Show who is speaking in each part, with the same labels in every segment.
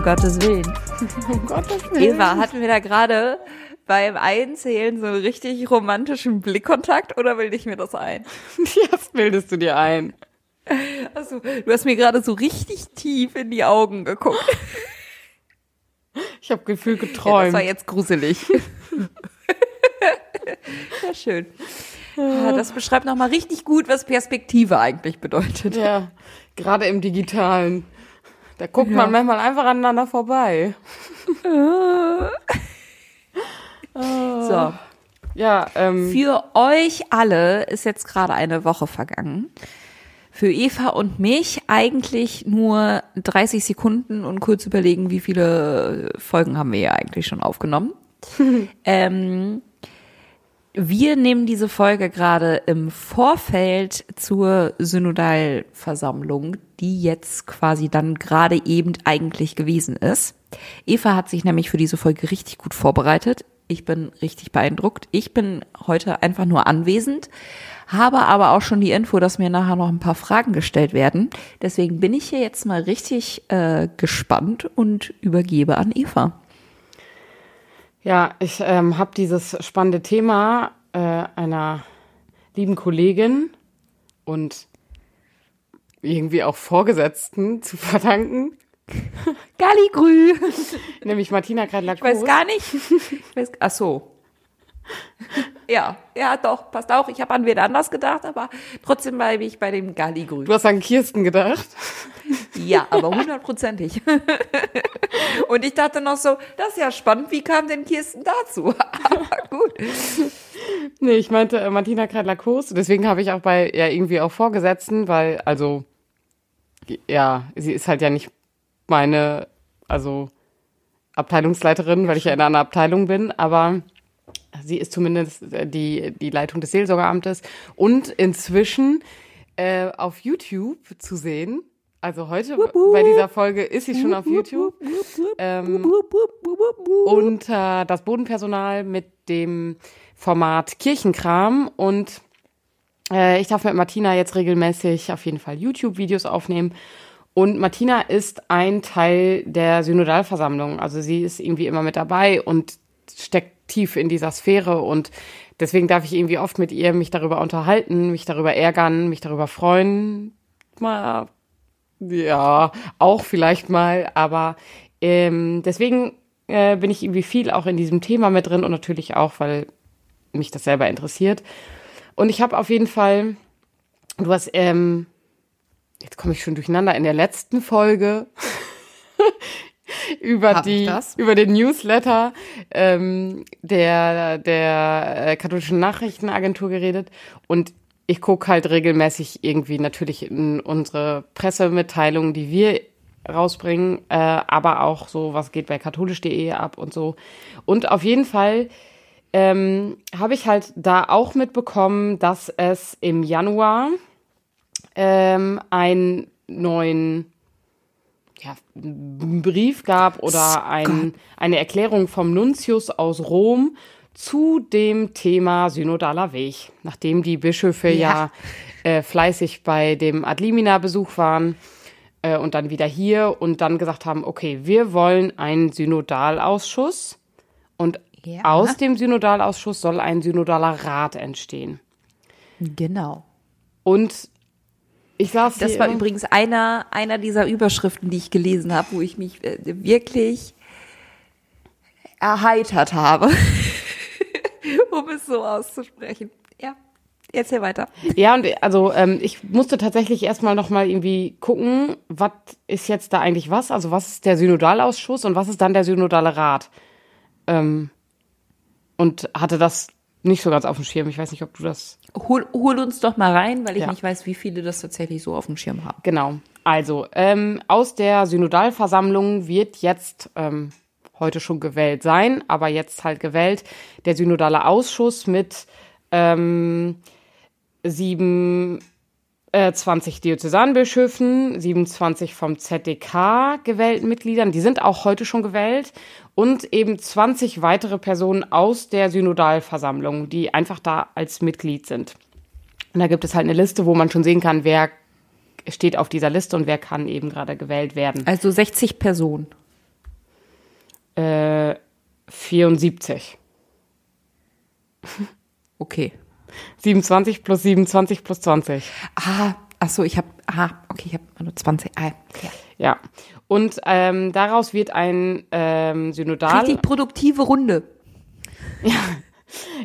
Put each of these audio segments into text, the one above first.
Speaker 1: Um Gottes Willen.
Speaker 2: Um Gottes Willen.
Speaker 1: Eva, hatten wir da gerade beim Einzählen so einen richtig romantischen Blickkontakt oder bilde ich mir das ein?
Speaker 2: Ja, das bildest du dir ein.
Speaker 1: Also, du hast mir gerade so richtig tief in die Augen geguckt.
Speaker 2: Ich habe Gefühl
Speaker 1: Ja,
Speaker 2: geträumt.
Speaker 1: das war jetzt gruselig. ja, schön. Ja, das beschreibt nochmal richtig gut, was Perspektive eigentlich bedeutet.
Speaker 2: Ja, gerade im Digitalen. Da guckt
Speaker 1: Ja.
Speaker 2: man manchmal einfach aneinander vorbei.
Speaker 1: So.
Speaker 2: Ja, ähm,
Speaker 1: Für euch alle ist jetzt gerade eine Woche vergangen. Für Eva und mich eigentlich nur 30 Sekunden und kurz überlegen, wie viele Folgen haben wir ja eigentlich schon aufgenommen. ähm, wir nehmen diese Folge gerade im Vorfeld zur Synodalversammlung, die jetzt quasi dann gerade eben eigentlich gewesen ist. Eva hat sich nämlich für diese Folge richtig gut vorbereitet. Ich bin richtig beeindruckt. Ich bin heute einfach nur anwesend, habe aber auch schon die Info, dass mir nachher noch ein paar Fragen gestellt werden. Deswegen bin ich hier jetzt mal richtig äh, gespannt und übergebe an Eva.
Speaker 2: Ja, ich ähm, habe dieses spannende Thema äh, einer lieben Kollegin und irgendwie auch Vorgesetzten zu verdanken,
Speaker 1: Galligrü.
Speaker 2: nämlich Martina kreidler
Speaker 1: Ich weiß gar nicht. Ich weiß, ach so. Ja, ja, doch, passt auch. Ich habe an wen anders gedacht, aber trotzdem bleibe ich bei dem Galligrü.
Speaker 2: Du hast an Kirsten gedacht.
Speaker 1: Ja, aber hundertprozentig. Und ich dachte noch so, das ist ja spannend, wie kam denn Kirsten dazu? Aber gut.
Speaker 2: Nee, ich meinte äh, Martina Kreidler-Kos. Deswegen habe ich auch bei ja irgendwie auch Vorgesetzten, weil, also, ja, sie ist halt ja nicht meine, also, Abteilungsleiterin, weil ich ja in einer Abteilung bin, aber sie ist zumindest äh, die, die Leitung des Seelsorgeamtes und inzwischen äh, auf YouTube zu sehen. Also heute bei dieser Folge ist sie schon auf YouTube. Ähm, unter das Bodenpersonal mit dem Format Kirchenkram und äh, ich darf mit Martina jetzt regelmäßig auf jeden Fall YouTube-Videos aufnehmen. Und Martina ist ein Teil der Synodalversammlung. Also sie ist irgendwie immer mit dabei und steckt tief in dieser Sphäre und deswegen darf ich irgendwie oft mit ihr mich darüber unterhalten, mich darüber ärgern, mich darüber freuen. Mal, ja, auch vielleicht mal, aber ähm, deswegen äh, bin ich irgendwie viel auch in diesem Thema mit drin und natürlich auch, weil mich das selber interessiert. Und ich habe auf jeden Fall, du hast, ähm, jetzt komme ich schon durcheinander, in der letzten Folge über
Speaker 1: Hab
Speaker 2: die, über den Newsletter ähm, der, der äh, katholischen Nachrichtenagentur geredet und ich gucke halt regelmäßig irgendwie natürlich in unsere Pressemitteilungen, die wir rausbringen, äh, aber auch so, was geht bei katholisch.de ab und so. Und auf jeden Fall ähm, habe ich halt da auch mitbekommen, dass es im Januar ähm, einen neuen ja, einen Brief gab oder ein, eine Erklärung vom Nuntius aus Rom zu dem Thema synodaler Weg, nachdem die Bischöfe ja,
Speaker 1: Ja.
Speaker 2: äh, fleißig bei dem Adlimina-Besuch waren äh, und dann wieder hier und dann gesagt haben, okay, wir wollen einen Synodalausschuss und
Speaker 1: Ja.
Speaker 2: aus dem Synodalausschuss soll ein synodaler Rat entstehen.
Speaker 1: Genau.
Speaker 2: Und ich saß
Speaker 1: Das war übrigens einer, einer dieser Überschriften, die ich gelesen habe, wo ich mich äh, wirklich erheitert habe, um es so auszusprechen. Ja, erzähl weiter.
Speaker 2: Ja, und also ähm, ich musste tatsächlich erstmal nochmal irgendwie gucken, was ist jetzt da eigentlich was? Also was ist der Synodalausschuss und was ist dann der Synodale Rat? Ähm, und hatte das nicht so ganz auf dem Schirm. Ich weiß nicht, ob du das
Speaker 1: Hol, hol uns doch mal rein, weil ich
Speaker 2: Ja.
Speaker 1: nicht weiß, wie viele das tatsächlich so auf dem Schirm haben.
Speaker 2: Genau. Also, ähm, aus der Synodalversammlung wird jetzt ähm, heute schon gewählt sein, aber jetzt halt gewählt der Synodale Ausschuss mit ähm, sieben, äh, 20 Diözesanbischöfen, 27 vom ZDK gewählten Mitgliedern, die sind auch heute schon gewählt und eben 20 weitere Personen aus der Synodalversammlung, die einfach da als Mitglied sind. Und da gibt es halt eine Liste, wo man schon sehen kann, wer steht auf dieser Liste und wer kann eben gerade gewählt werden.
Speaker 1: Also 60 Personen.
Speaker 2: Äh, 74.
Speaker 1: Okay.
Speaker 2: 27 plus 27 plus 20.
Speaker 1: Ah, ach so, ich habe, ah, okay, ich habe nur 20. Ah, ja.
Speaker 2: Ja. Und ähm, daraus wird ein ähm, Synodal.
Speaker 1: Richtig produktive Runde.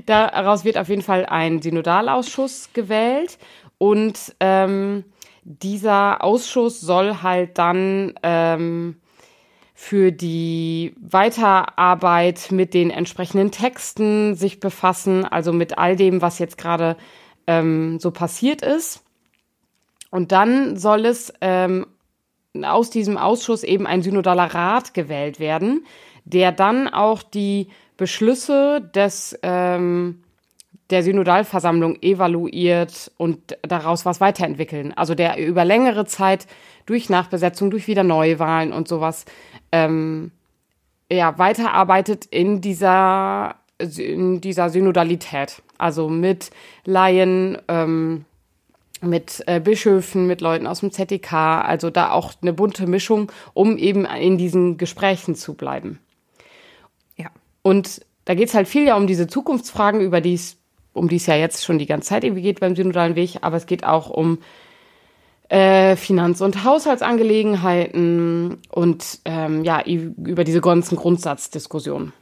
Speaker 2: Daraus wird auf jeden Fall ein Synodalausschuss gewählt und ähm, dieser Ausschuss soll halt dann ähm, für die Weiterarbeit mit den entsprechenden Texten sich befassen, also mit all dem, was jetzt gerade ähm, so passiert ist. Und dann soll es ähm, aus diesem Ausschuss eben ein synodaler Rat gewählt werden, der dann auch die Beschlüsse des ähm, der Synodalversammlung evaluiert und daraus was weiterentwickeln. Also der über längere Zeit durch Nachbesetzung, durch wieder Neuwahlen und sowas ähm, ja, weiterarbeitet in dieser, in dieser Synodalität. Also mit Laien, ähm, mit äh, Bischöfen, mit Leuten aus dem ZDK, also da auch eine bunte Mischung, um eben in diesen Gesprächen zu bleiben.
Speaker 1: Ja.
Speaker 2: Und da geht's halt viel ja um diese Zukunftsfragen, über die es, um die es ja jetzt schon die ganze Zeit irgendwie geht beim synodalen Weg, aber es geht auch um äh, Finanz- und Haushaltsangelegenheiten und ähm, ja, über diese ganzen Grundsatzdiskussionen.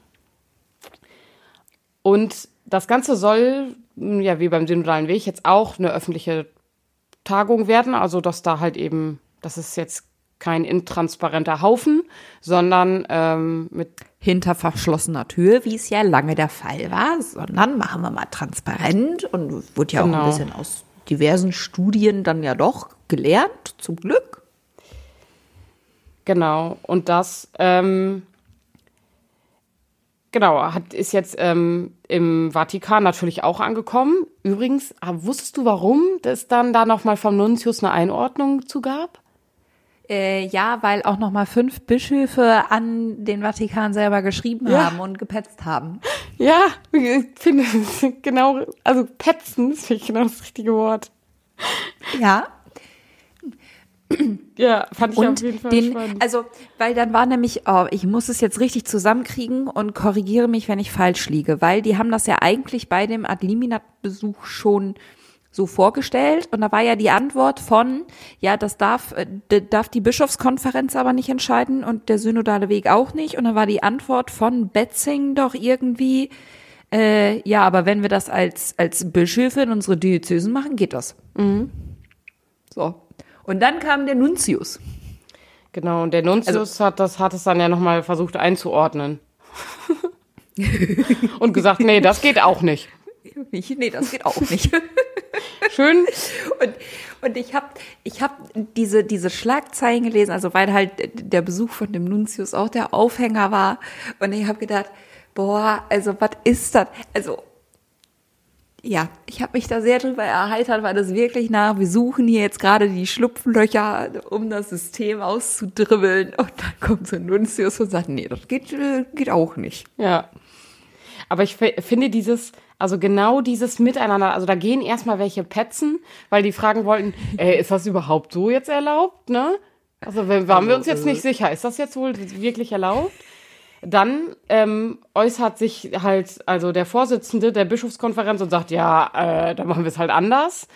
Speaker 2: Und das Ganze soll, ja, wie beim synodalen Weg, jetzt auch eine öffentliche Tagung werden, also dass da halt eben, das ist jetzt kein intransparenter Haufen, sondern ähm, mit
Speaker 1: hinter verschlossener Tür, wie es ja lange der Fall war, sondern machen wir mal transparent und wurde ja
Speaker 2: Genau.
Speaker 1: auch ein bisschen aus diversen Studien dann ja doch gelernt, zum Glück.
Speaker 2: Genau, und das, ähm, genau, hat, ist jetzt ähm, im Vatikan natürlich auch angekommen. Übrigens, ah, wusstest du, warum es dann da nochmal vom Nuntius eine Einordnung zu gab?
Speaker 1: Äh, ja, weil auch noch mal fünf Bischöfe an den Vatikan selber geschrieben
Speaker 2: Ja.
Speaker 1: haben und gepetzt haben.
Speaker 2: Ja, ich finde, genau, also petzen ist ich genau das richtige Wort.
Speaker 1: Ja.
Speaker 2: Ja, fand ich
Speaker 1: Und
Speaker 2: auf jeden Fall
Speaker 1: den,
Speaker 2: spannend.
Speaker 1: also, weil dann war nämlich, oh, ich muss es jetzt richtig zusammenkriegen und korrigiere mich, wenn ich falsch liege, weil die haben das ja eigentlich bei dem Ad Liminat-Besuch schon so vorgestellt und da war ja die Antwort von, ja, das darf, äh, darf die Bischofskonferenz aber nicht entscheiden und der synodale Weg auch nicht und dann war die Antwort von Betzing doch irgendwie, äh, ja, aber wenn wir das als, als Bischöfe in unsere Diözesen machen, geht das. So. Und dann kam der Nuntius.
Speaker 2: Genau, und der Nuntius hat das hat es dann ja nochmal versucht einzuordnen. und gesagt, nee, das geht auch nicht.
Speaker 1: Ich, nee, das geht auch nicht.
Speaker 2: Schön.
Speaker 1: Und, und ich habe ich hab diese, diese Schlagzeilen gelesen, also weil halt der Besuch von dem Nuntius auch der Aufhänger war. Und ich habe gedacht, boah, also was ist das? Also ja, ich habe mich da sehr drüber erheitert, weil das wirklich nach, wir suchen hier jetzt gerade die Schlupflöcher, um das System auszudribbeln. Und dann kommt so ein Nuntius und sagt, nee, das geht, äh, geht auch nicht.
Speaker 2: Ja. Aber ich fi- finde dieses, also genau dieses Miteinander, also da gehen erstmal welche petzen, weil die fragen wollten, ey, ist das überhaupt so jetzt erlaubt, ne? Also waren wir uns jetzt nicht sicher, ist das jetzt wohl wirklich erlaubt? Dann ähm, äußert sich halt also der Vorsitzende der Bischofskonferenz und sagt, ja, äh, dann machen wir es halt anders.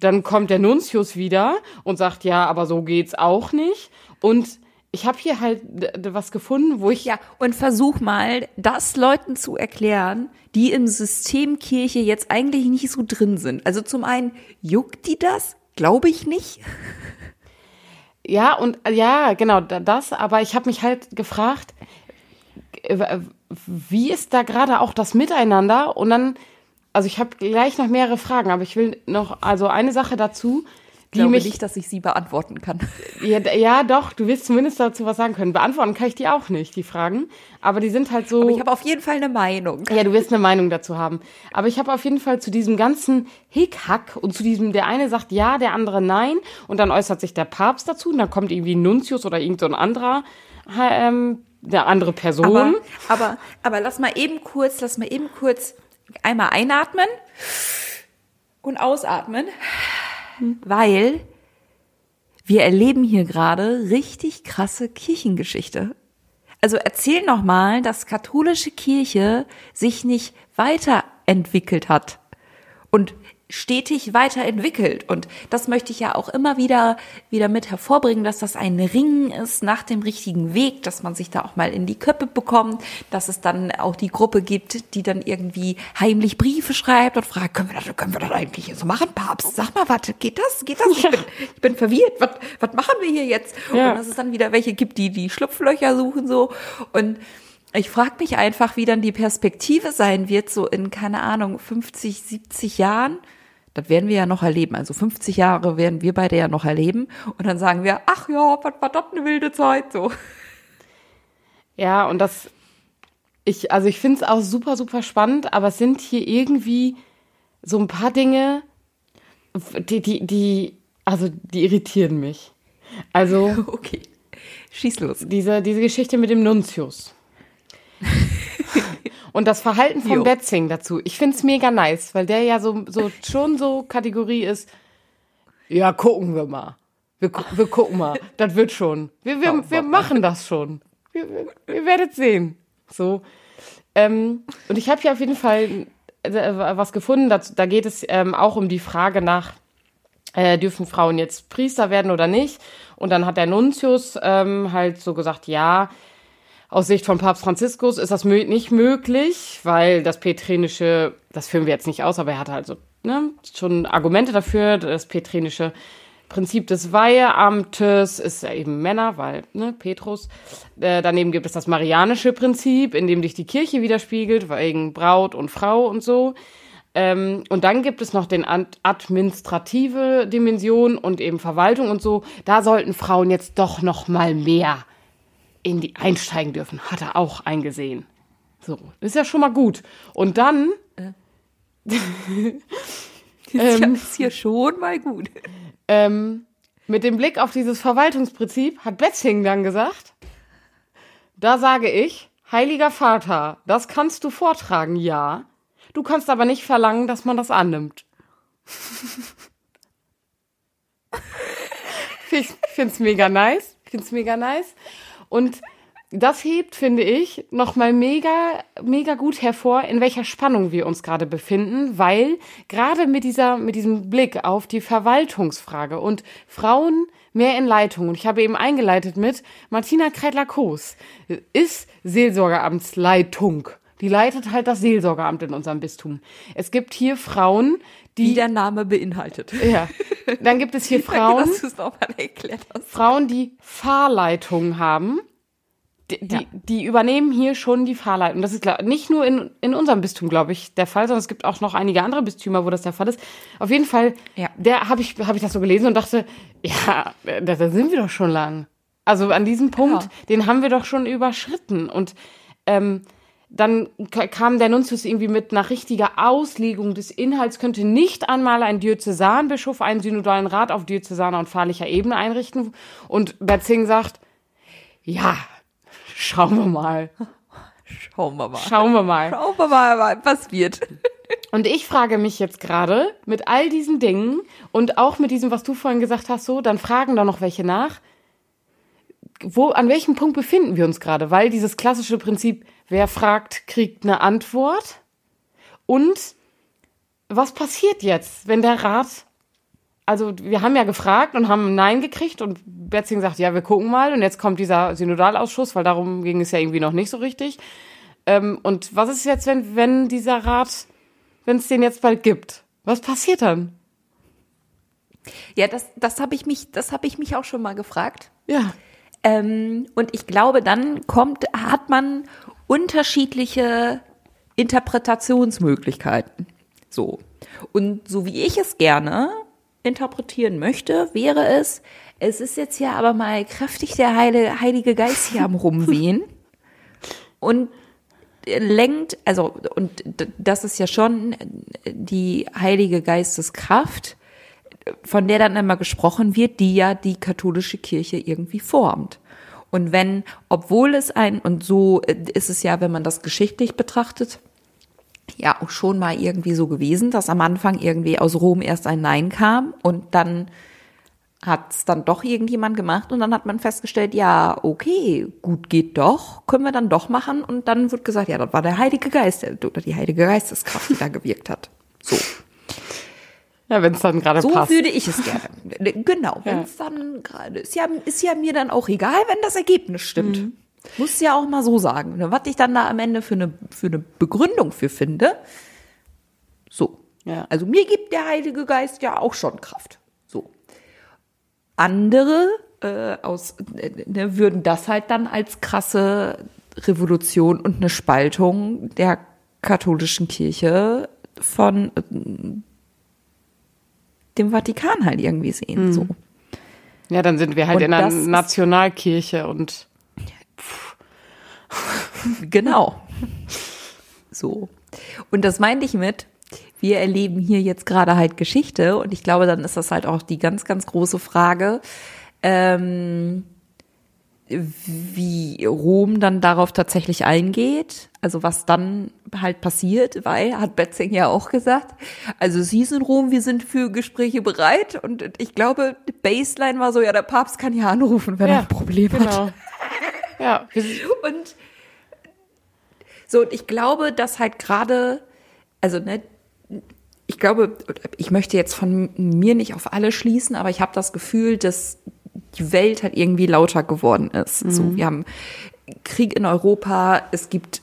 Speaker 2: Dann kommt der Nuntius wieder und sagt, ja, aber so geht's auch nicht. Und ich habe hier halt was gefunden, wo ich
Speaker 1: Ja, und versuch mal, das Leuten zu erklären, die im System Kirche jetzt eigentlich nicht so drin sind. Also zum einen, juckt die das? Glaube ich nicht.
Speaker 2: Ja, und ja, genau, da- das, aber ich habe mich halt gefragt, äh, wie ist da gerade auch das Miteinander? Und dann, also ich habe gleich noch mehrere Fragen, aber ich will noch, also eine Sache dazu,
Speaker 1: glaube
Speaker 2: mich,
Speaker 1: nicht, dass ich sie beantworten kann.
Speaker 2: ja, ja doch, du wirst zumindest dazu was sagen können. Beantworten kann ich die auch nicht, die Fragen, aber die sind halt so.
Speaker 1: Aber ich habe auf jeden Fall eine Meinung.
Speaker 2: Ja, du wirst eine Meinung dazu haben. Aber ich habe auf jeden Fall zu diesem ganzen Hickhack und zu diesem, der eine sagt ja, der andere nein und dann äußert sich der Papst dazu und dann kommt irgendwie Nuntius oder irgend so ein anderer, ähm, eine andere Person.
Speaker 1: Aber, aber, aber lass mal eben kurz, lass mal eben kurz einmal einatmen und ausatmen, weil wir erleben hier gerade richtig krasse Kirchengeschichte. also erzähl noch mal, dass katholische Kirche sich nicht weiterentwickelt hat. Und stetig weiterentwickelt. Und das möchte ich ja auch immer wieder, wieder mit hervorbringen, dass das ein Ringen ist nach dem richtigen Weg, dass man sich da auch mal in die Köppe bekommt, dass es dann auch die Gruppe gibt, die dann irgendwie heimlich Briefe schreibt und fragt, können wir das, können wir das eigentlich so machen, Papst? Sag mal, warte, geht das? Geht das? Ich bin, ich bin verwirrt. Was, was machen wir hier jetzt? Ja. Und dass es dann wieder welche gibt, die die Schlupflöcher suchen so und ich frage mich einfach, wie dann die Perspektive sein wird, so in, keine Ahnung, 50, 70 Jahren. Das werden wir ja noch erleben. Also 50 Jahre werden wir beide ja noch erleben. Und dann sagen wir, ach ja, was war das eine wilde Zeit, so.
Speaker 2: Ja, und das, ich, also ich finde es auch super, super spannend, aber es sind hier irgendwie so ein paar Dinge, die, die, die, also die irritieren mich. Also.
Speaker 1: Okay. Schieß los.
Speaker 2: Diese, diese Geschichte mit dem Nuntius. Und das Verhalten von jo. Betzing dazu, ich find's mega nice, weil der ja so, so schon so Kategorie ist, ja, gucken wir mal. Wir, wir gucken mal. Das wird schon. Wir, wir, wir machen das schon. Wir, wir, ihr werdet sehen. So. Ähm, und ich habe hier auf jeden Fall äh, was gefunden. Da, da geht es ähm, auch um die Frage nach, äh, dürfen Frauen jetzt Priester werden oder nicht? Und dann hat der Nuntius ähm, halt so gesagt, ja, aus Sicht von Papst Franziskus ist das nicht möglich, weil das Petrinische, das führen wir jetzt nicht aus, aber er hatte also ne, schon Argumente dafür. Das Petrinische Prinzip des Weiheamtes ist ja eben Männer, weil ne, Petrus. Äh, daneben gibt es das Marianische Prinzip, in dem sich die Kirche widerspiegelt, wegen Braut und Frau und so. Ähm, und dann gibt es noch den administrative Dimension und eben Verwaltung und so. Da sollten Frauen jetzt doch noch mal mehr in die einsteigen dürfen, hat er auch eingesehen. So, ist ja schon mal gut. Und dann. Äh.
Speaker 1: ist, ja, ist hier schon mal gut.
Speaker 2: Ähm, mit dem Blick auf dieses Verwaltungsprinzip hat Betzing dann gesagt, da sage ich, Heiliger Vater, das kannst du vortragen, ja. Du kannst aber nicht verlangen, dass man das annimmt. ich find's mega nice. Ich find's mega nice. Und das hebt, finde ich, nochmal mega, mega gut hervor, in welcher Spannung wir uns gerade befinden, weil gerade mit dieser, mit diesem Blick auf die Verwaltungsfrage und Frauen mehr in Leitung, und ich habe eben eingeleitet mit Martina Kreidler-Koos, ist Seelsorgeamtsleitung. Die leitet halt das Seelsorgeamt in unserem Bistum. Es gibt hier Frauen, die.
Speaker 1: Wie der Name beinhaltet.
Speaker 2: Ja. Dann gibt es hier Frauen. Frauen, die Fahrleitungen haben. Die, die, ja. die, übernehmen hier schon die Fahrleitung. Das ist klar, nicht nur in, in unserem Bistum, glaube ich, der Fall, sondern es gibt auch noch einige andere Bistümer, wo das der Fall ist. Auf jeden Fall, ja. der habe ich, hab ich das so gelesen und dachte, ja, da, da sind wir doch schon lang. Also an diesem Punkt, ja. den haben wir doch schon überschritten. Und ähm, dann kam der Nuntius irgendwie mit nach richtiger Auslegung des Inhalts, könnte nicht einmal ein Diözesanbischof einen synodalen Rat auf diözesaner und pfarrlicher Ebene einrichten. Und Betzing sagt, ja, schauen wir mal.
Speaker 1: Schauen wir mal.
Speaker 2: Schauen wir mal.
Speaker 1: Schauen wir mal, was wird.
Speaker 2: Und ich frage mich jetzt gerade mit all diesen Dingen und auch mit diesem, was du vorhin gesagt hast, so, dann fragen da noch welche nach. Wo, an welchem Punkt befinden wir uns gerade? Weil dieses klassische Prinzip, Wer fragt, kriegt eine Antwort. Und was passiert jetzt, wenn der Rat, also wir haben ja gefragt und haben Nein gekriegt und Betzing sagt, ja, wir gucken mal und jetzt kommt dieser Synodalausschuss, weil darum ging es ja irgendwie noch nicht so richtig. Ähm, und was ist jetzt, wenn, wenn dieser Rat, wenn es den jetzt bald gibt? Was passiert dann?
Speaker 1: Ja, das, das habe ich mich, das habe ich mich auch schon mal gefragt.
Speaker 2: Ja.
Speaker 1: Ähm, und ich glaube, dann kommt, hat man unterschiedliche Interpretationsmöglichkeiten. So. Und so wie ich es gerne interpretieren möchte, wäre es, es ist jetzt ja aber mal kräftig der Heile, Heilige Geist hier am Rumwehen und lenkt, also, und das ist ja schon die Heilige Geisteskraft, von der dann immer gesprochen wird, die ja die katholische Kirche irgendwie formt. Und wenn, obwohl es ein, und so ist es ja, wenn man das geschichtlich betrachtet, ja auch schon mal irgendwie so gewesen, dass am Anfang irgendwie aus Rom erst ein Nein kam und dann hat es dann doch irgendjemand gemacht und dann hat man festgestellt, ja, okay, gut geht doch, können wir dann doch machen und dann wird gesagt, ja, das war der Heilige Geist der, oder die Heilige Geisteskraft, die da gewirkt hat. So.
Speaker 2: Ja, wenn es dann gerade
Speaker 1: So
Speaker 2: passt.
Speaker 1: würde ich es gerne. Genau, wenn es dann gerade ist ja, ist ja mir dann auch egal, wenn das Ergebnis stimmt.
Speaker 2: Mhm.
Speaker 1: Muss ja auch mal so sagen. Ne? Was ich dann da am Ende für eine, für eine Begründung für finde, so.
Speaker 2: Ja.
Speaker 1: Also mir gibt der Heilige Geist ja auch schon Kraft. So. Andere äh, aus, ne, würden das halt dann als krasse Revolution und eine Spaltung der katholischen Kirche von äh, dem Vatikan halt irgendwie sehen. So.
Speaker 2: Ja, dann sind wir halt
Speaker 1: Und
Speaker 2: in einer Nationalkirche und
Speaker 1: Genau. So. Und das meinte ich mit, wir erleben hier jetzt gerade halt Geschichte und ich glaube, dann ist das halt auch die ganz, ganz große Frage, ähm, wie Rom dann darauf tatsächlich eingeht, also was dann halt passiert, weil, hat Betzing ja auch gesagt, also es hieß in Rom, wir sind für Gespräche bereit und ich glaube, die Baseline war so, ja, der Papst kann ja anrufen, wenn er ein Problem hat.
Speaker 2: genau. Ja, wir sind-
Speaker 1: Und so, und ich glaube, dass halt gerade, also ne, ich glaube, ich möchte jetzt von mir nicht auf alle schließen, aber ich habe das Gefühl, dass die Welt halt irgendwie lauter geworden ist. So, wir haben Krieg in Europa, es gibt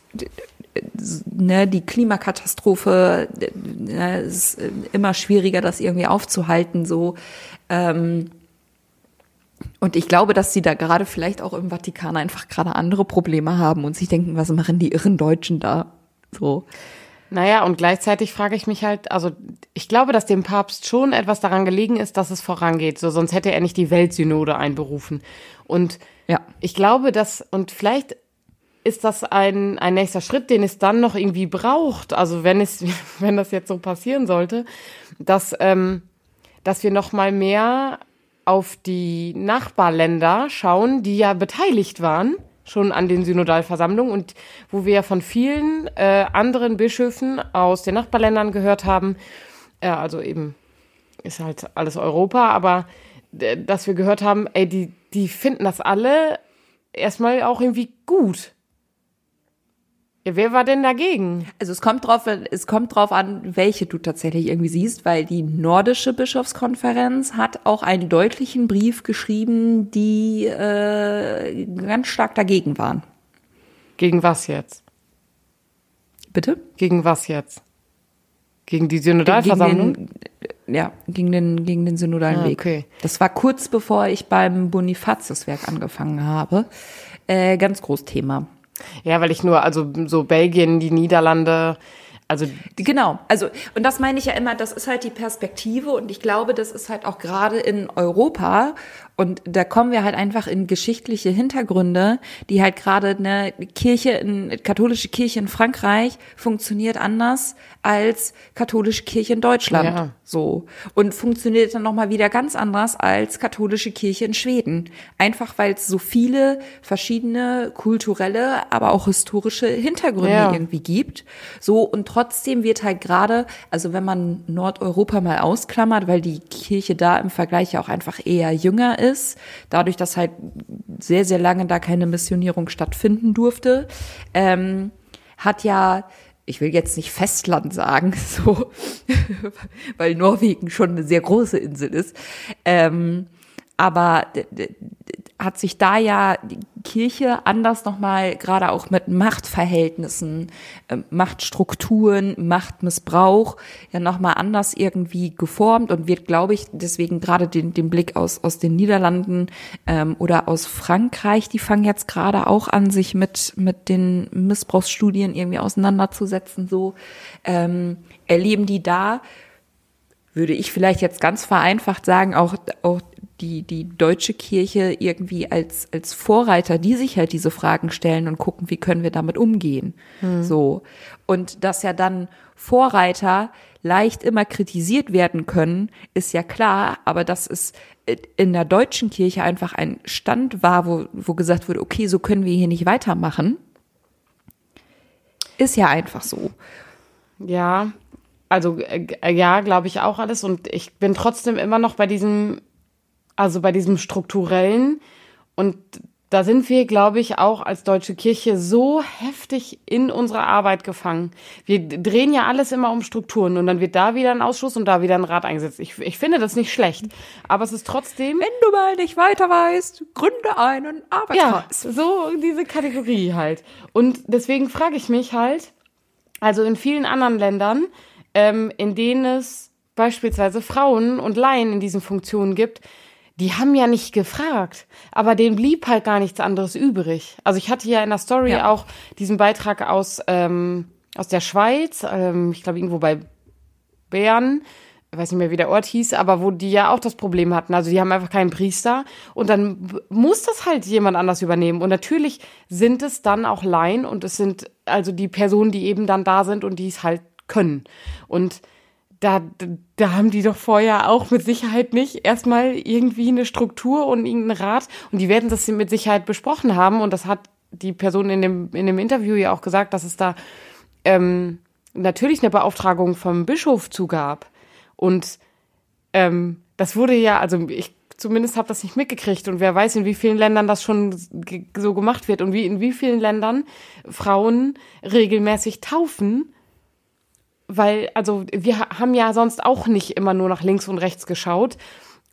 Speaker 1: ne, die Klimakatastrophe, ne, es ist immer schwieriger, das irgendwie aufzuhalten. So, ähm, und ich glaube, dass sie da gerade vielleicht auch im Vatikan einfach gerade andere Probleme haben und sich denken, was machen die irren Deutschen da? So.
Speaker 2: Naja, und gleichzeitig frage ich mich halt, also ich glaube, dass dem Papst schon etwas daran gelegen ist, dass es vorangeht. So, sonst hätte er nicht die Weltsynode einberufen. Und
Speaker 1: Ja.
Speaker 2: ich glaube, dass, und vielleicht ist das ein, ein nächster Schritt, den es dann noch irgendwie braucht. Also wenn es, wenn das jetzt so passieren sollte, dass, ähm, dass wir noch mal mehr auf die Nachbarländer schauen, die ja beteiligt waren schon an den Synodalversammlungen und wo wir von vielen äh, anderen Bischöfen aus den Nachbarländern gehört haben, äh, also eben ist halt alles Europa, aber äh, dass wir gehört haben, ey, die, die finden das alle erstmal auch irgendwie gut. Ja, wer war denn dagegen?
Speaker 1: Also es kommt drauf, es kommt drauf an, welche du tatsächlich irgendwie siehst, weil die nordische Bischofskonferenz hat auch einen deutlichen Brief geschrieben, die äh, ganz stark dagegen waren.
Speaker 2: Gegen was jetzt?
Speaker 1: Bitte?
Speaker 2: Gegen was jetzt? Gegen die Synodalversammlung?
Speaker 1: Gegen den, ja, gegen den, gegen den synodalen
Speaker 2: Ah,
Speaker 1: Weg.
Speaker 2: okay.
Speaker 1: Das war kurz bevor ich beim Bonifatiuswerk angefangen habe. Äh, ganz groß Thema.
Speaker 2: Ja, weil ich nur, also so Belgien, die Niederlande, also
Speaker 1: Genau, also und das meine ich ja immer, das ist halt die Perspektive und ich glaube, das ist halt auch gerade in Europa und da kommen wir halt einfach in geschichtliche Hintergründe, die halt gerade eine Kirche, in katholische Kirche in Frankreich funktioniert anders als katholische Kirche in Deutschland.
Speaker 2: Ja.
Speaker 1: So. Und funktioniert dann nochmal wieder ganz anders als katholische Kirche in Schweden. Einfach weil es so viele verschiedene kulturelle, aber auch historische Hintergründe
Speaker 2: Ja.
Speaker 1: irgendwie gibt. So, und trotzdem wird halt gerade, also wenn man Nordeuropa mal ausklammert, weil die Kirche da im Vergleich ja auch einfach eher jünger ist, dadurch, dass halt sehr, sehr lange da keine Missionierung stattfinden durfte, ähm, hat ja ich will jetzt nicht Festland sagen, so, weil Norwegen schon eine sehr große Insel ist. Ähm, aber hat sich da ja Kirche anders nochmal, gerade auch mit Machtverhältnissen, ähm, Machtstrukturen, Machtmissbrauch, ja nochmal anders irgendwie geformt und wird, glaube ich, deswegen gerade den, den Blick aus, aus den Niederlanden ähm, oder aus Frankreich, die fangen jetzt gerade auch an, sich mit, mit den Missbrauchsstudien irgendwie auseinanderzusetzen, so, ähm, erleben die da, würde ich vielleicht jetzt ganz vereinfacht sagen, auch, auch die, die deutsche Kirche irgendwie als, als Vorreiter, die sich halt diese Fragen stellen und gucken, wie können wir damit umgehen. So. Und dass ja dann Vorreiter leicht immer kritisiert werden können, ist ja klar, aber dass es in der deutschen Kirche einfach ein Stand war, wo, wo gesagt wurde, okay, so können wir hier nicht weitermachen, ist ja einfach so.
Speaker 2: ja, also äh, ja, glaube ich auch alles. Und ich bin trotzdem immer noch bei diesem, Also bei diesem strukturellen. Und da sind wir, glaube ich, auch als deutsche Kirche so heftig in unserer Arbeit gefangen. Wir drehen ja alles immer um Strukturen und dann wird da wieder ein Ausschuss und da wieder ein Rat eingesetzt. Ich, ich finde das nicht schlecht, aber es ist trotzdem.
Speaker 1: Wenn du mal nicht weiter weißt, gründe einen Arbeitskreis.
Speaker 2: Ja, so diese Kategorie halt. Und deswegen frage ich mich halt, also in vielen anderen Ländern, ähm, in denen es beispielsweise Frauen und Laien in diesen Funktionen gibt, die haben ja nicht gefragt, aber denen blieb halt gar nichts anderes übrig. Also ich hatte ja in der Story ja. auch diesen Beitrag aus, ähm, aus der Schweiz, ähm, ich glaube irgendwo bei Bern, ich weiß nicht mehr, wie der Ort hieß, aber wo die ja auch das Problem hatten. Also die haben einfach keinen Priester und dann muss das halt jemand anders übernehmen. Und natürlich sind es dann auch Laien und es sind also die Personen, die eben dann da sind und die es halt können. Und da, da haben die doch vorher auch mit Sicherheit nicht erstmal irgendwie eine Struktur und irgendeinen Rat. Und die werden das mit Sicherheit besprochen haben. Und das hat die Person in dem, in dem Interview ja auch gesagt, dass es da ähm, natürlich eine Beauftragung vom Bischof zugab. Und ähm, das wurde ja, also ich zumindest habe das nicht mitgekriegt und wer weiß, in wie vielen Ländern das schon so gemacht wird und wie in wie vielen Ländern Frauen regelmäßig taufen weil, also wir haben ja sonst auch nicht immer nur nach links und rechts geschaut.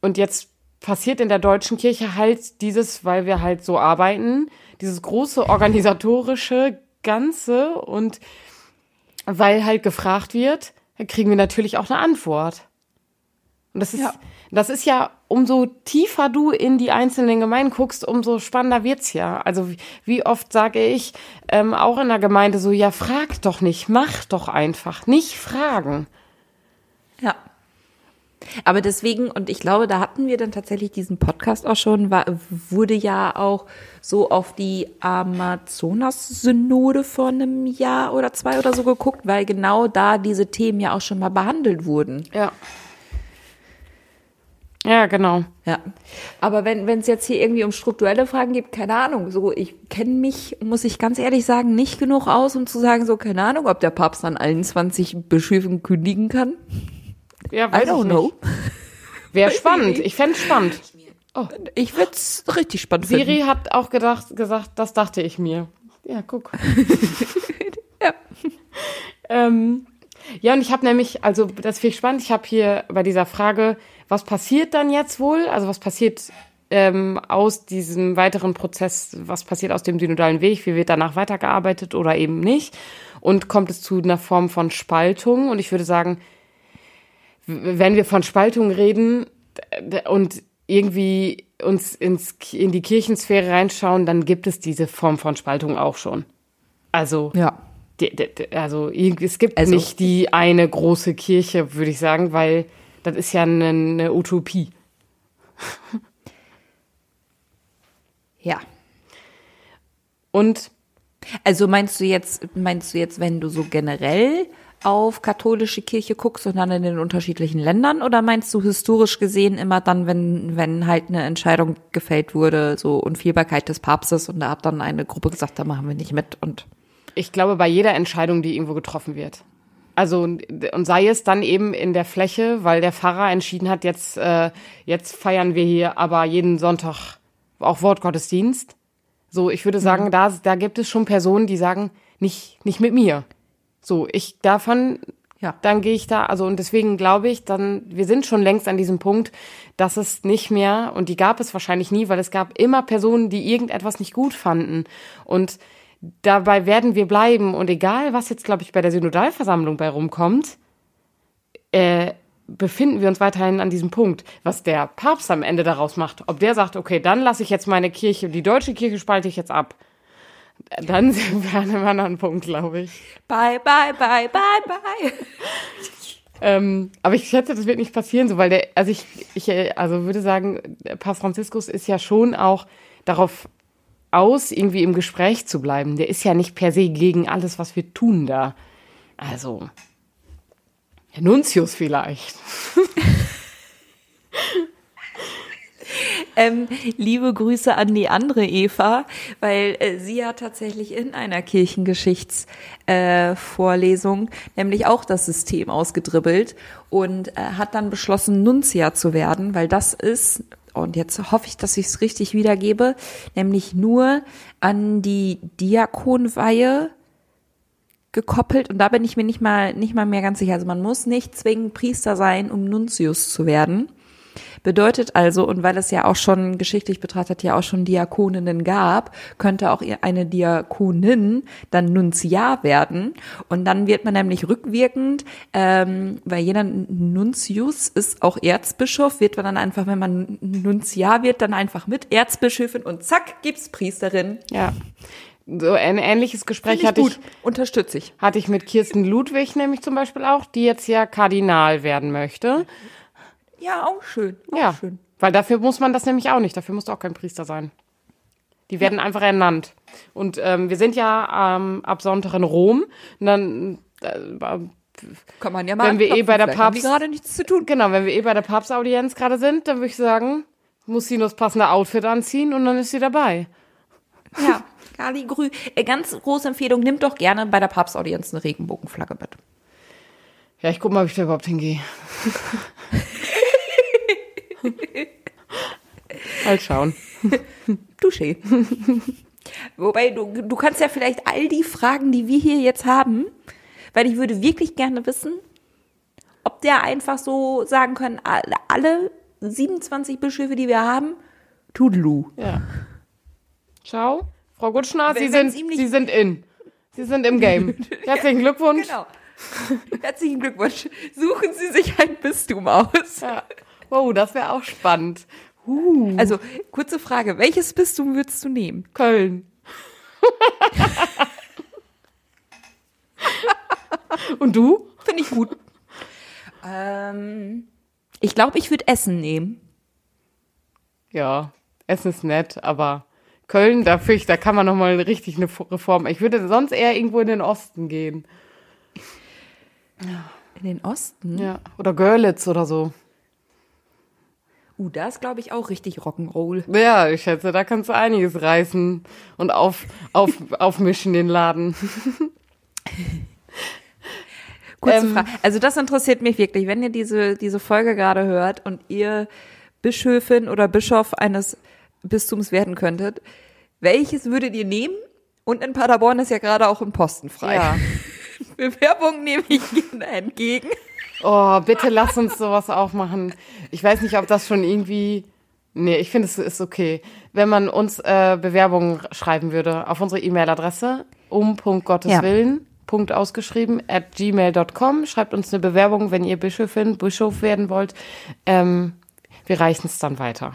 Speaker 2: Und jetzt passiert in der deutschen Kirche halt dieses, weil wir halt so arbeiten, dieses große organisatorische Ganze und weil halt gefragt wird, kriegen wir natürlich auch eine Antwort. Und das ist, ja. Das ist ja, umso tiefer du in die einzelnen Gemeinden guckst, umso spannender wird's ja. Also wie, wie oft sage ich ähm, auch in der Gemeinde so, ja, frag doch nicht, mach doch einfach, nicht fragen.
Speaker 1: Ja. Aber deswegen, und ich glaube, da hatten wir dann tatsächlich diesen Podcast auch schon, war, wurde ja auch so auf die Amazonas-Synode vor einem Jahr oder zwei oder so geguckt, weil genau da diese Themen ja auch schon mal behandelt wurden.
Speaker 2: Ja. Ja, genau.
Speaker 1: Ja. Aber wenn es jetzt hier irgendwie um strukturelle Fragen geht, keine Ahnung, so ich kenne mich, muss ich ganz ehrlich sagen, nicht genug aus, um zu sagen, so keine Ahnung, ob der Papst dann 21 Bischöfen kündigen kann.
Speaker 2: Ja, weiß I don't ich know. Wäre spannend. Ich fände es spannend.
Speaker 1: Oh. Ich würde es richtig spannend
Speaker 2: Siri finden. Siri hat auch gedacht, gesagt, das dachte ich mir. Ja, guck. ja. ähm, ja, und ich habe nämlich, also das finde ich spannend, ich habe hier bei dieser Frage, was passiert dann jetzt wohl? Also was passiert ähm, aus diesem weiteren Prozess, was passiert aus dem synodalen Weg, wie wird danach weitergearbeitet oder eben nicht? Und kommt es zu einer Form von Spaltung? Und ich würde sagen, wenn wir von Spaltung reden und irgendwie uns ins, in die Kirchensphäre reinschauen, dann gibt es diese Form von Spaltung auch schon. Also, ja. Also es gibt also, nicht die eine große Kirche, würde ich sagen, weil das ist ja eine, eine Utopie.
Speaker 1: ja.
Speaker 2: Und
Speaker 1: also meinst du jetzt, meinst du jetzt, wenn du so generell auf katholische Kirche guckst und dann in den unterschiedlichen Ländern oder meinst du historisch gesehen immer dann, wenn, wenn halt eine Entscheidung gefällt wurde, so Unfehlbarkeit des Papstes und da hat dann eine Gruppe gesagt, da machen wir nicht mit und
Speaker 2: ich glaube, bei jeder Entscheidung, die irgendwo getroffen wird. Also und sei es dann eben in der Fläche, weil der Pfarrer entschieden hat, jetzt äh, jetzt feiern wir hier aber jeden Sonntag auch Wortgottesdienst. So, ich würde sagen, mhm. da da gibt es schon Personen, die sagen, nicht nicht mit mir. So, ich davon ja, dann gehe ich da, also und deswegen glaube ich, dann wir sind schon längst an diesem Punkt, dass es nicht mehr und die gab es wahrscheinlich nie, weil es gab immer Personen, die irgendetwas nicht gut fanden und dabei werden wir bleiben. Und egal, was jetzt, glaube ich, bei der Synodalversammlung bei rumkommt, äh, befinden wir uns weiterhin an diesem Punkt, was der Papst am Ende daraus macht. Ob der sagt, okay, dann lasse ich jetzt meine Kirche, die deutsche Kirche spalte ich jetzt ab. Dann sind wir an einem anderen Punkt, glaube ich.
Speaker 1: Bye, bye, bye, bye, bye.
Speaker 2: ähm, aber ich schätze, das wird nicht passieren, so, weil der, also ich, ich also würde sagen, Papst Franziskus ist ja schon auch darauf aus, irgendwie im Gespräch zu bleiben. Der ist ja nicht per se gegen alles, was wir tun da. Also, Herr Nuntius vielleicht.
Speaker 1: Ähm, liebe Grüße an die andere Eva, weil äh, sie hat tatsächlich in einer Kirchengeschichtsvorlesung äh, nämlich auch das System ausgedribbelt und äh, hat dann beschlossen, Nunzia zu werden, weil das ist und jetzt hoffe ich, dass ich es richtig wiedergebe, nämlich nur an die Diakonweihe gekoppelt und da bin ich mir nicht mal nicht mal mehr ganz sicher. Also man muss nicht zwingend Priester sein, um Nuntius zu werden. Bedeutet also, und weil es ja auch schon geschichtlich betrachtet ja auch schon Diakoninnen gab, könnte auch eine Diakonin dann Nunziar werden. Und dann wird man nämlich rückwirkend, ähm, weil jeder Nuntius ist auch Erzbischof, wird man dann einfach, wenn man Nunziar wird, dann einfach mit Erzbischöfin und zack, gibt's Priesterin.
Speaker 2: Ja. So ein ähnliches Gespräch hatte
Speaker 1: gut.
Speaker 2: ich,
Speaker 1: Unterstütze ich.
Speaker 2: hatte ich mit Kirsten Ludwig nämlich zum Beispiel auch, die jetzt ja Kardinal werden möchte.
Speaker 1: Ja, auch schön. Auch
Speaker 2: Ja,
Speaker 1: schön.
Speaker 2: weil dafür muss man das nämlich auch nicht. Dafür musst du auch kein Priester sein. Die werden einfach ernannt. Und ähm, wir sind ja ähm, ab Sonntag in Rom. Und dann, äh,
Speaker 1: Kann man ja mal
Speaker 2: Wenn wir eh bei der Papst-
Speaker 1: gerade nichts zu tun.
Speaker 2: genau, wenn wir eh bei der Papstaudienz gerade sind, dann würde ich sagen, muss sie nur das passende Outfit anziehen und dann ist sie dabei.
Speaker 1: Ja, Kali Grü. Äh, ganz große Empfehlung, nimmt doch gerne bei der Papstaudienz eine Regenbogenflagge mit.
Speaker 2: Ja, ich guck mal, ob ich da überhaupt hingehe. Mal schauen.
Speaker 1: Dusche. Wobei, du, du kannst ja vielleicht all die Fragen, die wir hier jetzt haben, weil ich würde wirklich gerne wissen, ob der einfach so sagen können, alle, alle 27 Bischöfe, die wir haben, Tudelu.
Speaker 2: Ja. Ciao. Frau Gutschner,
Speaker 1: Wenn-
Speaker 2: Sie sind, Sie sind in. Sie sind im Game. Herzlichen Glückwunsch.
Speaker 1: Genau. Herzlichen Glückwunsch. Suchen Sie sich ein Bistum aus.
Speaker 2: Ja. Wow, das wäre auch spannend.
Speaker 1: Also, kurze Frage, welches Bistum würdest du nehmen?
Speaker 2: Köln. Und du?
Speaker 1: Finde ich gut. ähm, ich glaube, ich würde Essen nehmen.
Speaker 2: Ja, Essen ist nett, aber Köln, da fürchte ich, da kann man noch mal richtig eine Reform. Ich würde sonst eher irgendwo in den Osten gehen.
Speaker 1: In den Osten?
Speaker 2: Ja. Oder Görlitz oder so.
Speaker 1: Uh, da ist, glaube ich, auch richtig Rock'n'Roll.
Speaker 2: Ja, ich schätze, da kannst du einiges reißen und auf, auf, aufmischen den Laden.
Speaker 1: Kurze
Speaker 2: Ähm,
Speaker 1: Frage. Also das interessiert mich wirklich. Wenn ihr diese, diese Folge gerade hört und ihr Bischöfin oder Bischof eines Bistums werden könntet, welches würdet ihr nehmen? Und in Paderborn ist ja gerade auch ein Posten frei.
Speaker 2: Ja.
Speaker 1: Bewerbung nehme ich gerne entgegen.
Speaker 2: Oh, bitte lass uns sowas auch machen. Ich weiß nicht, ob das schon irgendwie. Nee, ich finde, es ist okay. Wenn man uns äh, Bewerbungen schreiben würde auf unsere E-Mail-Adresse um.gotteswillen, Punkt ausgeschrieben, at gmail.com. Schreibt uns eine Bewerbung, wenn ihr Bischöfin, Bischof werden wollt. Ähm, wir reichen es dann weiter.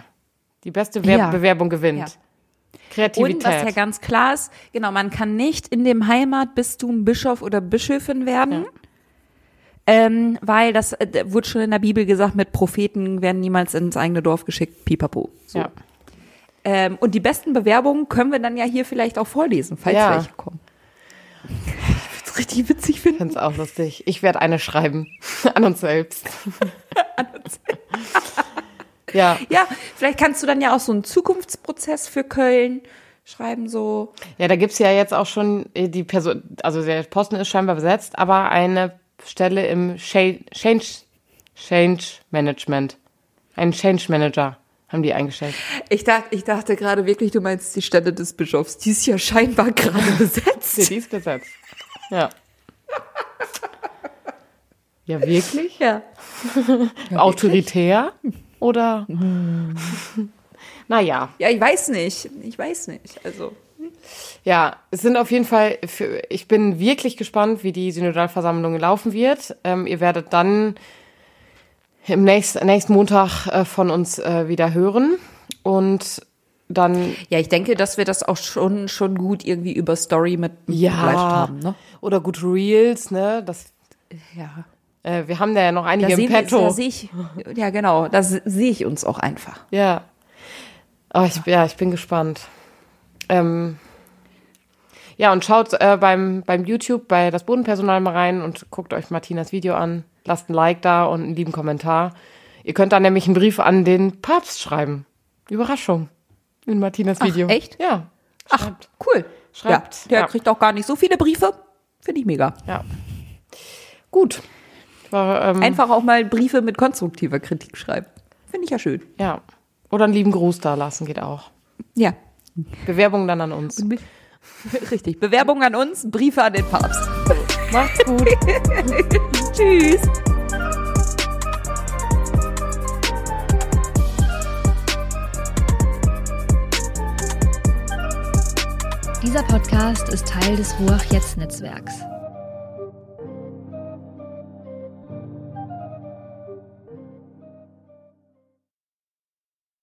Speaker 2: Die beste Bewer
Speaker 1: Ja.
Speaker 2: Bewerbung gewinnt.
Speaker 1: Ja.
Speaker 2: Kreativität.
Speaker 1: Und was ja ganz klar ist, genau, man kann nicht in dem Heimatbistum Bischof oder Bischöfin werden. Ähm, weil das äh, wurde schon in der Bibel gesagt, mit Propheten werden niemals ins eigene Dorf geschickt, pipapo. So.
Speaker 2: ja.
Speaker 1: Ähm, und die besten Bewerbungen können wir dann ja hier vielleicht auch vorlesen, falls
Speaker 2: Ja.
Speaker 1: welche kommen. Ich würde es richtig witzig
Speaker 2: Ich
Speaker 1: finden.
Speaker 2: finde es auch lustig. Ich werde eine schreiben. An uns selbst. ja.
Speaker 1: Ja, vielleicht kannst du dann ja auch so einen Zukunftsprozess für Köln schreiben, so.
Speaker 2: Ja, da gibt's ja jetzt auch schon äh, die Person, also der Posten ist scheinbar besetzt, aber eine Stelle im Cha- Change, Change Management. Ein Change Manager haben die eingestellt.
Speaker 1: Ich dachte, ich dachte gerade wirklich, du meinst die Stelle des Bischofs. Die ist ja scheinbar gerade besetzt.
Speaker 2: die ist besetzt. Ja. Ja, wirklich?
Speaker 1: Ja.
Speaker 2: Autoritär? Oder? naja.
Speaker 1: Ja, ich weiß nicht. Ich weiß nicht. Also.
Speaker 2: Ja, es sind auf jeden Fall, für, ich bin wirklich gespannt, wie die Synodalversammlung laufen wird. Ähm, ihr werdet dann im nächsten, nächsten Montag äh, von uns äh, wieder hören. Und dann,
Speaker 1: Ja, ich denke, dass wir das auch schon, schon gut irgendwie über Story mit
Speaker 2: ja,
Speaker 1: haben, ne?
Speaker 2: oder gut Reels, ne? Das,
Speaker 1: Ja.
Speaker 2: äh, wir haben da ja noch
Speaker 1: Da,
Speaker 2: einige im
Speaker 1: sehen, wir-
Speaker 2: Petto.
Speaker 1: da sehe ich, ja genau, da se- sehe ich uns auch einfach.
Speaker 2: Ja. Aber ich, ja, ich bin gespannt. Ähm, ja, und schaut äh, beim, beim YouTube bei das Bodenpersonal mal rein und guckt euch Martinas Video an. Lasst ein Like da und einen lieben Kommentar. Ihr könnt dann nämlich einen Brief an den Papst schreiben. Überraschung. In Martinas
Speaker 1: Ach,
Speaker 2: Video.
Speaker 1: echt?
Speaker 2: Ja.
Speaker 1: Ach, cool.
Speaker 2: Schreibt,
Speaker 1: ja, der
Speaker 2: ja.
Speaker 1: kriegt auch gar nicht so viele Briefe. Finde ich mega.
Speaker 2: Ja. Gut. War, ähm,
Speaker 1: Einfach auch mal Briefe mit konstruktiver Kritik schreiben. Finde ich ja schön.
Speaker 2: Ja. Oder einen lieben Gruß da lassen geht auch.
Speaker 1: Ja,
Speaker 2: Bewerbung dann an uns.
Speaker 1: richtig. Bewerbung an uns, Briefe an den Papst.
Speaker 2: Macht's gut.
Speaker 1: Tschüss.
Speaker 3: Dieser Podcast ist Teil des Ruach Jetzt Netzwerks.